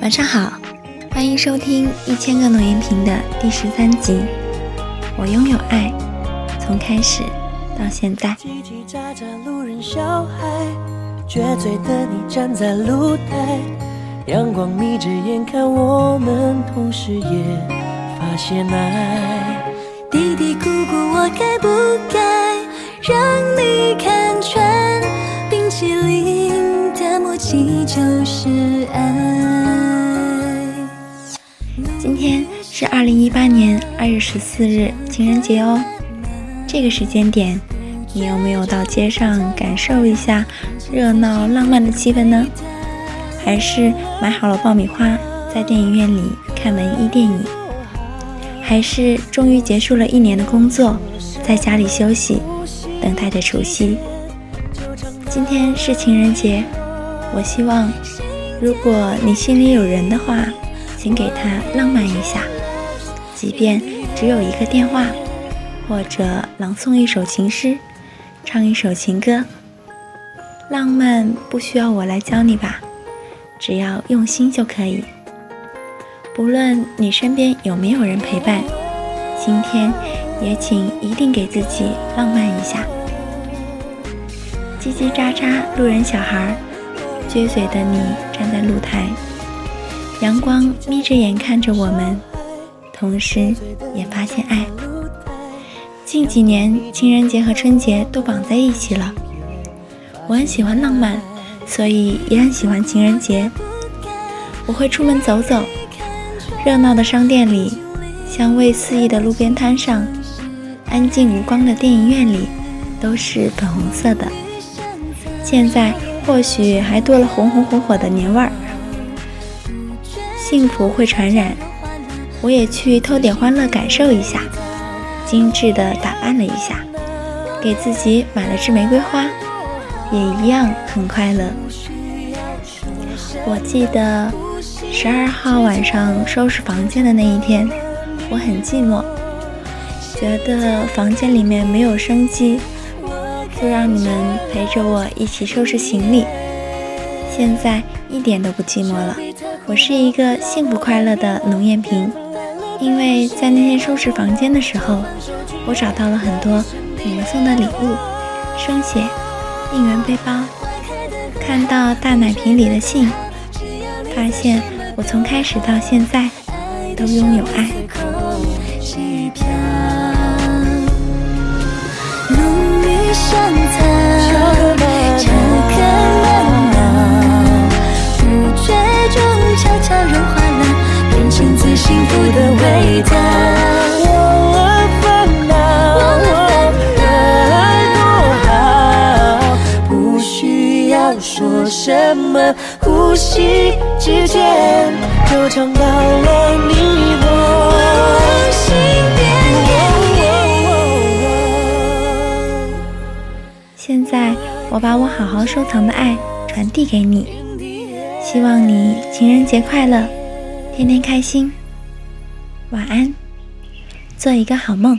晚上好，欢迎收听一千个诺言瓶的第十三集。我拥有爱，从开始到现在。叽叽喳喳路人小孩，撅嘴的你站在露台，阳光眯着眼看我们，同时也发现爱。嘀嘀咕咕，我该不该让你就是爱。今天是二零一八年二月十四日，情人节哦。这个时间点，你有没有到街上感受一下热闹浪漫的气氛呢？还是买好了爆米花，在电影院里看文艺电影？还是终于结束了一年的工作，在家里休息，等待着除夕。今天是情人节，我希望，如果你心里有人的话，请给他浪漫一下，即便只有一个电话，或者朗诵一首情诗，唱一首情歌。浪漫不需要我来教你吧，只要用心就可以。不论你身边有没有人陪伴，今天也请一定给自己浪漫一下。叽叽喳喳，路人小孩儿，撅嘴的你站在露台，阳光眯着眼看着我们，同时也发现爱。近几年，情人节和春节都绑在一起了。我很喜欢浪漫，所以也很喜欢情人节。我会出门走走。热闹的商店里，香味四溢的路边摊上，安静无光的电影院里，都是粉红色的。现在或许还多了红红火火的年味儿。幸福会传染，我也去偷点欢乐感受一下。精致的打扮了一下，给自己买了支玫瑰花，也一样很快乐。我记得。十二号晚上收拾房间的那一天，我很寂寞，觉得房间里面没有生机，就让你们陪着我一起收拾行李。现在一点都不寂寞了，我是一个幸福快乐的农艳萍，因为在那天收拾房间的时候，我找到了很多你们送的礼物，生写、应援背包，看到大奶瓶里的信，发现。我从开始到现在都拥有爱。要说什么。呼吸之间，就尝到了你我现在，我把我好好收藏的爱传递给你，希望你情人节快乐，天天开心。晚安，做一个好梦。